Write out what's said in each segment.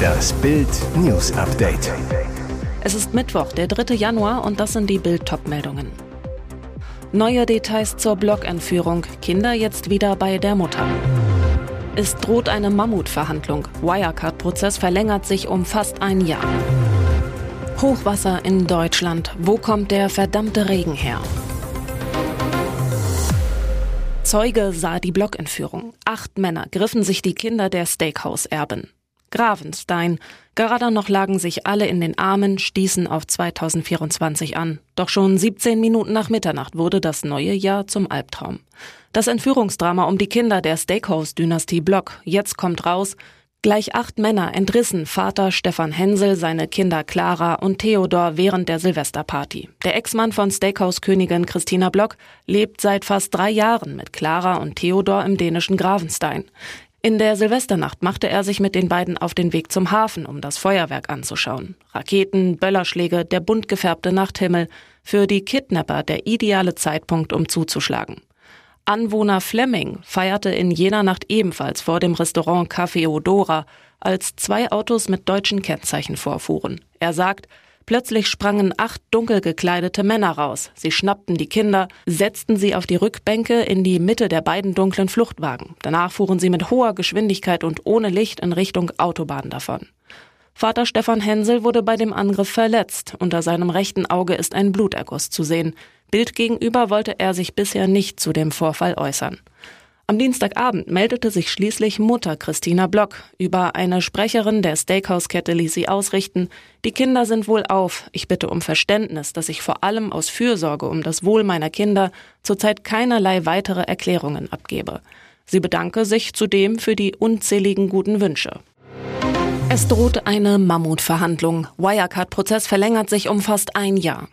Das Bild News Update. Es ist Mittwoch, der 3. Januar und das sind die Bild meldungen Neue Details zur Blockentführung. Kinder jetzt wieder bei der Mutter. Es droht eine Mammutverhandlung. Wirecard-Prozess verlängert sich um fast ein Jahr. Hochwasser in Deutschland. Wo kommt der verdammte Regen her? Zeuge sah die Blockentführung. Acht Männer griffen sich die Kinder der Steakhouse-Erben. Gravenstein. Gerade noch lagen sich alle in den Armen, stießen auf 2024 an. Doch schon 17 Minuten nach Mitternacht wurde das neue Jahr zum Albtraum. Das Entführungsdrama um die Kinder der Steakhouse-Dynastie Block. Jetzt kommt raus, Gleich acht Männer entrissen Vater Stefan Hensel seine Kinder Clara und Theodor während der Silvesterparty. Der Ex-Mann von Steakhouse-Königin Christina Block lebt seit fast drei Jahren mit Clara und Theodor im dänischen Gravenstein. In der Silvesternacht machte er sich mit den beiden auf den Weg zum Hafen, um das Feuerwerk anzuschauen. Raketen, Böllerschläge, der bunt gefärbte Nachthimmel. Für die Kidnapper der ideale Zeitpunkt, um zuzuschlagen. Anwohner Fleming feierte in jener Nacht ebenfalls vor dem Restaurant Café Odora, als zwei Autos mit deutschen Kennzeichen vorfuhren. Er sagt, Plötzlich sprangen acht dunkel gekleidete Männer raus. Sie schnappten die Kinder, setzten sie auf die Rückbänke in die Mitte der beiden dunklen Fluchtwagen. Danach fuhren sie mit hoher Geschwindigkeit und ohne Licht in Richtung Autobahn davon. Vater Stefan Hensel wurde bei dem Angriff verletzt. Unter seinem rechten Auge ist ein Bluterguss zu sehen. Bild gegenüber wollte er sich bisher nicht zu dem Vorfall äußern. Am Dienstagabend meldete sich schließlich Mutter Christina Block. Über eine Sprecherin der Steakhouse-Kette ließ sie ausrichten, die Kinder sind wohl auf. Ich bitte um Verständnis, dass ich vor allem aus Fürsorge um das Wohl meiner Kinder zurzeit keinerlei weitere Erklärungen abgebe. Sie bedanke sich zudem für die unzähligen guten Wünsche. Es droht eine Mammutverhandlung. Wirecard-Prozess verlängert sich um fast ein Jahr.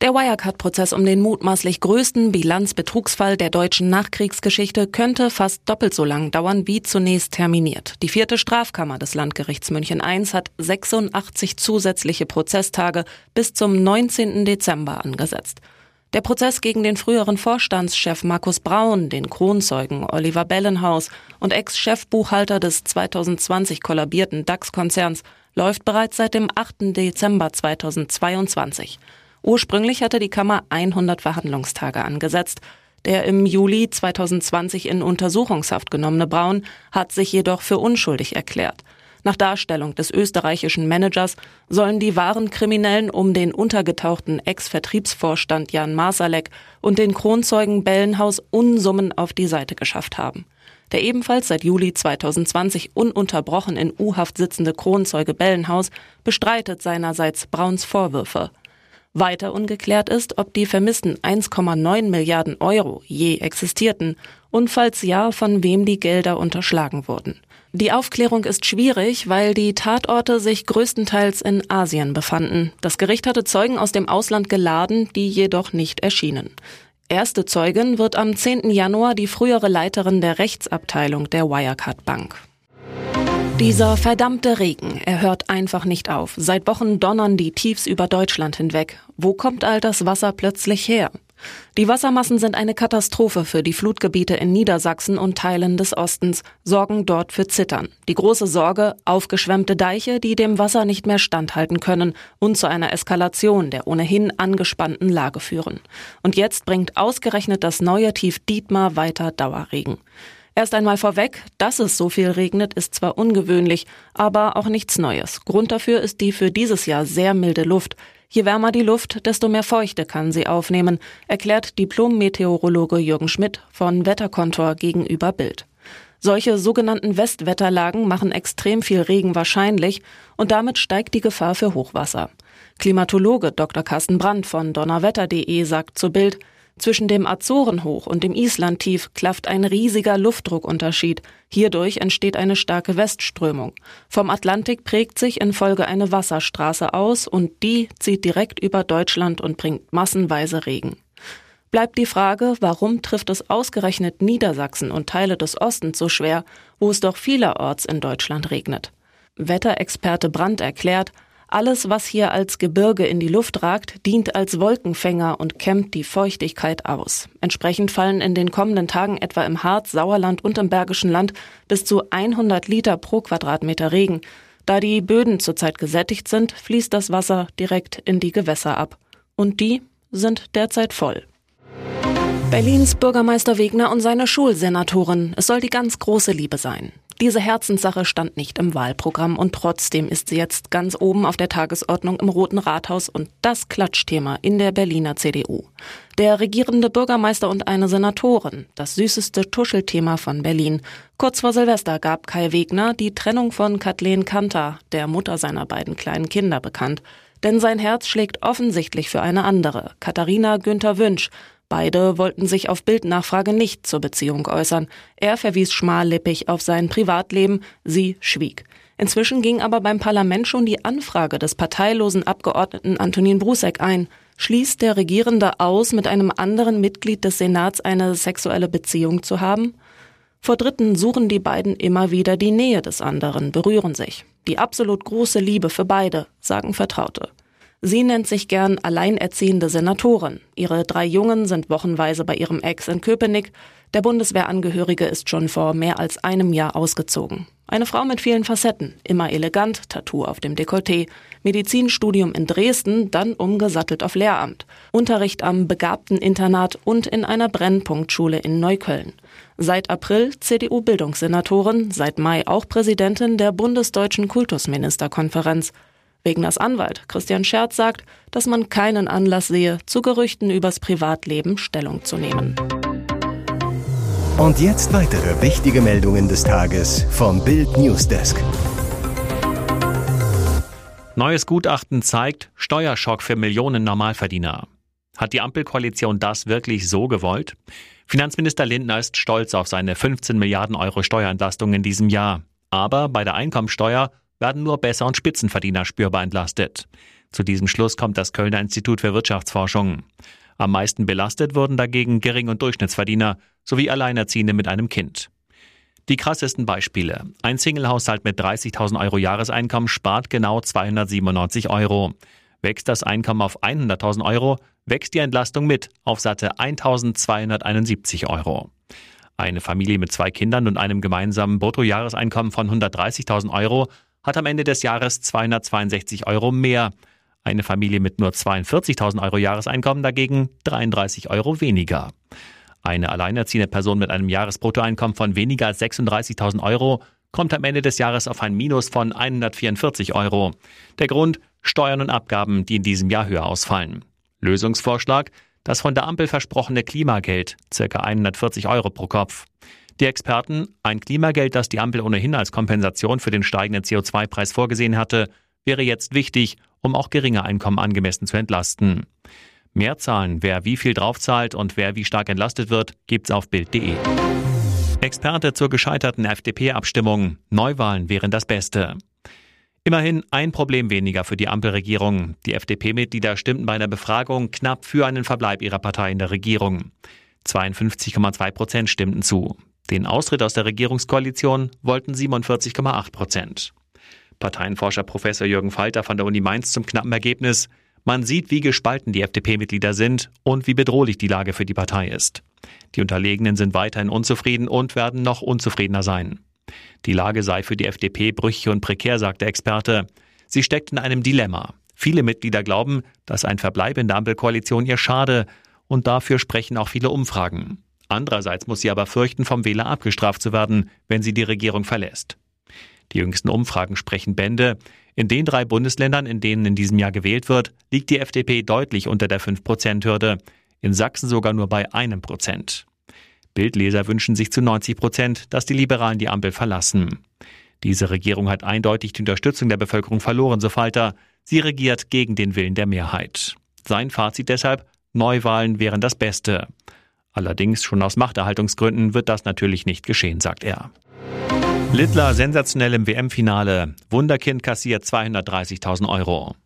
Der Wirecard-Prozess um den mutmaßlich größten Bilanzbetrugsfall der deutschen Nachkriegsgeschichte könnte fast doppelt so lang dauern wie zunächst terminiert. Die vierte Strafkammer des Landgerichts München I hat 86 zusätzliche Prozesstage bis zum 19. Dezember angesetzt. Der Prozess gegen den früheren Vorstandschef Markus Braun, den Kronzeugen Oliver Bellenhaus und Ex-Chefbuchhalter des 2020 kollabierten DAX-Konzerns läuft bereits seit dem 8. Dezember 2022. Ursprünglich hatte die Kammer 100 Verhandlungstage angesetzt. Der im Juli 2020 in Untersuchungshaft genommene Braun hat sich jedoch für unschuldig erklärt. Nach Darstellung des österreichischen Managers sollen die wahren Kriminellen um den untergetauchten Ex-Vertriebsvorstand Jan Masalek und den Kronzeugen Bellenhaus Unsummen auf die Seite geschafft haben. Der ebenfalls seit Juli 2020 ununterbrochen in U-Haft sitzende Kronzeuge Bellenhaus bestreitet seinerseits Brauns Vorwürfe. Weiter ungeklärt ist, ob die vermissten 1,9 Milliarden Euro je existierten und falls ja, von wem die Gelder unterschlagen wurden. Die Aufklärung ist schwierig, weil die Tatorte sich größtenteils in Asien befanden. Das Gericht hatte Zeugen aus dem Ausland geladen, die jedoch nicht erschienen. Erste Zeugin wird am 10. Januar die frühere Leiterin der Rechtsabteilung der Wirecard Bank. Dieser verdammte Regen, er hört einfach nicht auf. Seit Wochen donnern die Tiefs über Deutschland hinweg. Wo kommt all das Wasser plötzlich her? Die Wassermassen sind eine Katastrophe für die Flutgebiete in Niedersachsen und Teilen des Ostens, sorgen dort für Zittern. Die große Sorge, aufgeschwemmte Deiche, die dem Wasser nicht mehr standhalten können und zu einer Eskalation der ohnehin angespannten Lage führen. Und jetzt bringt ausgerechnet das neue Tief Dietmar weiter Dauerregen. Erst einmal vorweg, dass es so viel regnet, ist zwar ungewöhnlich, aber auch nichts Neues. Grund dafür ist die für dieses Jahr sehr milde Luft. Je wärmer die Luft, desto mehr Feuchte kann sie aufnehmen, erklärt Diplom-Meteorologe Jürgen Schmidt von Wetterkontor gegenüber Bild. Solche sogenannten Westwetterlagen machen extrem viel Regen wahrscheinlich und damit steigt die Gefahr für Hochwasser. Klimatologe Dr. Carsten Brandt von donnerwetter.de sagt zu Bild, zwischen dem Azorenhoch und dem Islandtief klafft ein riesiger Luftdruckunterschied. Hierdurch entsteht eine starke Westströmung. Vom Atlantik prägt sich in Folge eine Wasserstraße aus und die zieht direkt über Deutschland und bringt massenweise Regen. Bleibt die Frage, warum trifft es ausgerechnet Niedersachsen und Teile des Ostens so schwer, wo es doch vielerorts in Deutschland regnet. Wetterexperte Brandt erklärt, Alles, was hier als Gebirge in die Luft ragt, dient als Wolkenfänger und kämmt die Feuchtigkeit aus. Entsprechend fallen in den kommenden Tagen etwa im Harz, Sauerland und im Bergischen Land bis zu 100 Liter pro Quadratmeter Regen. Da die Böden zurzeit gesättigt sind, fließt das Wasser direkt in die Gewässer ab. Und die sind derzeit voll. Berlins Bürgermeister Wegner und seine Schulsenatorin. Es soll die ganz große Liebe sein. Diese Herzenssache stand nicht im Wahlprogramm und trotzdem ist sie jetzt ganz oben auf der Tagesordnung im Roten Rathaus und das Klatschthema in der Berliner CDU. Der regierende Bürgermeister und eine Senatorin, das süßeste Tuschelthema von Berlin. Kurz vor Silvester gab Kai Wegner die Trennung von Kathleen Kanter, der Mutter seiner beiden kleinen Kinder, bekannt. Denn sein Herz schlägt offensichtlich für eine andere, Katharina Günther Wünsch, Beide wollten sich auf Bildnachfrage nicht zur Beziehung äußern. Er verwies schmallippig auf sein Privatleben, sie schwieg. Inzwischen ging aber beim Parlament schon die Anfrage des parteilosen Abgeordneten Antonin Brusek ein. Schließt der Regierende aus, mit einem anderen Mitglied des Senats eine sexuelle Beziehung zu haben? Vor Dritten suchen die beiden immer wieder die Nähe des anderen, berühren sich. Die absolut große Liebe für beide, sagen Vertraute. Sie nennt sich gern alleinerziehende Senatorin. Ihre drei Jungen sind wochenweise bei ihrem Ex in Köpenick. Der Bundeswehrangehörige ist schon vor mehr als einem Jahr ausgezogen. Eine Frau mit vielen Facetten, immer elegant, Tattoo auf dem Dekolleté, Medizinstudium in Dresden, dann umgesattelt auf Lehramt, Unterricht am Begabteninternat und in einer Brennpunktschule in Neukölln. Seit April CDU-Bildungssenatorin, seit Mai auch Präsidentin der Bundesdeutschen Kultusministerkonferenz. Wegners Anwalt Christian Scherz sagt, dass man keinen Anlass sehe, zu Gerüchten übers Privatleben Stellung zu nehmen. Und jetzt weitere wichtige Meldungen des Tages vom Bild Newsdesk. Neues Gutachten zeigt Steuerschock für Millionen Normalverdiener. Hat die Ampelkoalition das wirklich so gewollt? Finanzminister Lindner ist stolz auf seine 15 Milliarden Euro Steuerentlastung in diesem Jahr. Aber bei der Einkommensteuer werden nur Besser- und Spitzenverdiener spürbar entlastet. Zu diesem Schluss kommt das Kölner Institut für Wirtschaftsforschung. Am meisten belastet wurden dagegen Gering- und Durchschnittsverdiener sowie Alleinerziehende mit einem Kind. Die krassesten Beispiele. Ein Singlehaushalt mit 30.000 Euro Jahreseinkommen spart genau 297 Euro. Wächst das Einkommen auf 100.000 Euro, wächst die Entlastung mit auf satte 1.271 Euro. Eine Familie mit zwei Kindern und einem gemeinsamen Bruttojahreseinkommen von 130.000 Euro hat am Ende des Jahres 262 Euro mehr. Eine Familie mit nur 42.000 Euro Jahreseinkommen dagegen 33 Euro weniger. Eine alleinerziehende Person mit einem Jahresbruttoeinkommen von weniger als 36.000 Euro kommt am Ende des Jahres auf ein Minus von 144 Euro. Der Grund Steuern und Abgaben, die in diesem Jahr höher ausfallen. Lösungsvorschlag das von der Ampel versprochene Klimageld, circa 140 Euro pro Kopf. Die Experten, ein Klimageld, das die Ampel ohnehin als Kompensation für den steigenden CO2-Preis vorgesehen hatte, wäre jetzt wichtig, um auch geringe Einkommen angemessen zu entlasten. Mehr Zahlen, wer wie viel draufzahlt und wer wie stark entlastet wird, gibt's auf Bild.de. Experte zur gescheiterten FDP-Abstimmung. Neuwahlen wären das Beste. Immerhin ein Problem weniger für die Ampelregierung. Die FDP-Mitglieder stimmten bei einer Befragung knapp für einen Verbleib ihrer Partei in der Regierung. 52,2 Prozent stimmten zu. Den Austritt aus der Regierungskoalition wollten 47,8 Prozent. Parteienforscher Professor Jürgen Falter von der Uni Mainz zum knappen Ergebnis. Man sieht, wie gespalten die FDP-Mitglieder sind und wie bedrohlich die Lage für die Partei ist. Die Unterlegenen sind weiterhin unzufrieden und werden noch unzufriedener sein. Die Lage sei für die FDP brüchig und prekär, sagt der Experte. Sie steckt in einem Dilemma. Viele Mitglieder glauben, dass ein Verbleib in der Ampelkoalition ihr schade, und dafür sprechen auch viele Umfragen. Andererseits muss sie aber fürchten, vom Wähler abgestraft zu werden, wenn sie die Regierung verlässt. Die jüngsten Umfragen sprechen Bände. In den drei Bundesländern, in denen in diesem Jahr gewählt wird, liegt die FDP deutlich unter der 5-Prozent-Hürde. In Sachsen sogar nur bei einem Prozent. Bildleser wünschen sich zu 90 Prozent, dass die Liberalen die Ampel verlassen. Diese Regierung hat eindeutig die Unterstützung der Bevölkerung verloren, so Falter. Sie regiert gegen den Willen der Mehrheit. Sein Fazit deshalb, Neuwahlen wären das Beste. Allerdings schon aus Machterhaltungsgründen wird das natürlich nicht geschehen, sagt er. Littler sensationell im WM-Finale. Wunderkind kassiert 230.000 Euro.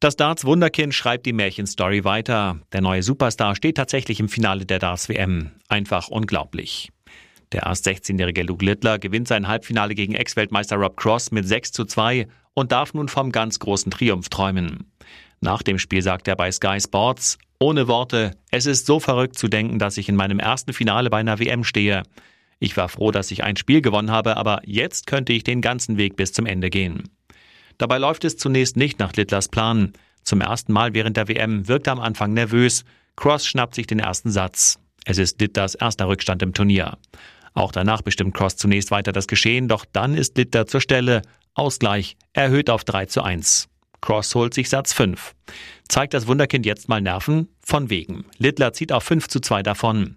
Das Darts Wunderkind schreibt die Märchenstory weiter. Der neue Superstar steht tatsächlich im Finale der Darts WM. Einfach unglaublich. Der erst 16-jährige Luke Littler gewinnt sein Halbfinale gegen Ex-Weltmeister Rob Cross mit 6 zu 2 und darf nun vom ganz großen Triumph träumen. Nach dem Spiel sagt er bei Sky Sports, ohne Worte, es ist so verrückt zu denken, dass ich in meinem ersten Finale bei einer WM stehe. Ich war froh, dass ich ein Spiel gewonnen habe, aber jetzt könnte ich den ganzen Weg bis zum Ende gehen. Dabei läuft es zunächst nicht nach Littlers Plan. Zum ersten Mal während der WM wirkt er am Anfang nervös. Cross schnappt sich den ersten Satz. Es ist Littlers erster Rückstand im Turnier. Auch danach bestimmt Cross zunächst weiter das Geschehen, doch dann ist Litter zur Stelle. Ausgleich erhöht auf 3 zu 1. Cross holt sich Satz 5. Zeigt das Wunderkind jetzt mal Nerven? Von wegen. Littler zieht auf 5 zu 2 davon.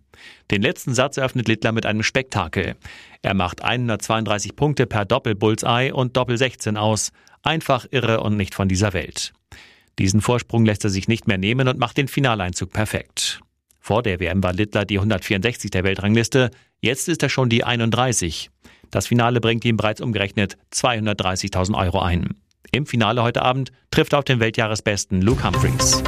Den letzten Satz eröffnet Littler mit einem Spektakel. Er macht 132 Punkte per Doppel-Bullseye und Doppel-16 aus. Einfach irre und nicht von dieser Welt. Diesen Vorsprung lässt er sich nicht mehr nehmen und macht den Finaleinzug perfekt. Vor der WM war Littler die 164 der Weltrangliste, jetzt ist er schon die 31. Das Finale bringt ihm bereits umgerechnet 230.000 Euro ein. Im Finale heute Abend trifft er auf den Weltjahresbesten Luke Humphreys.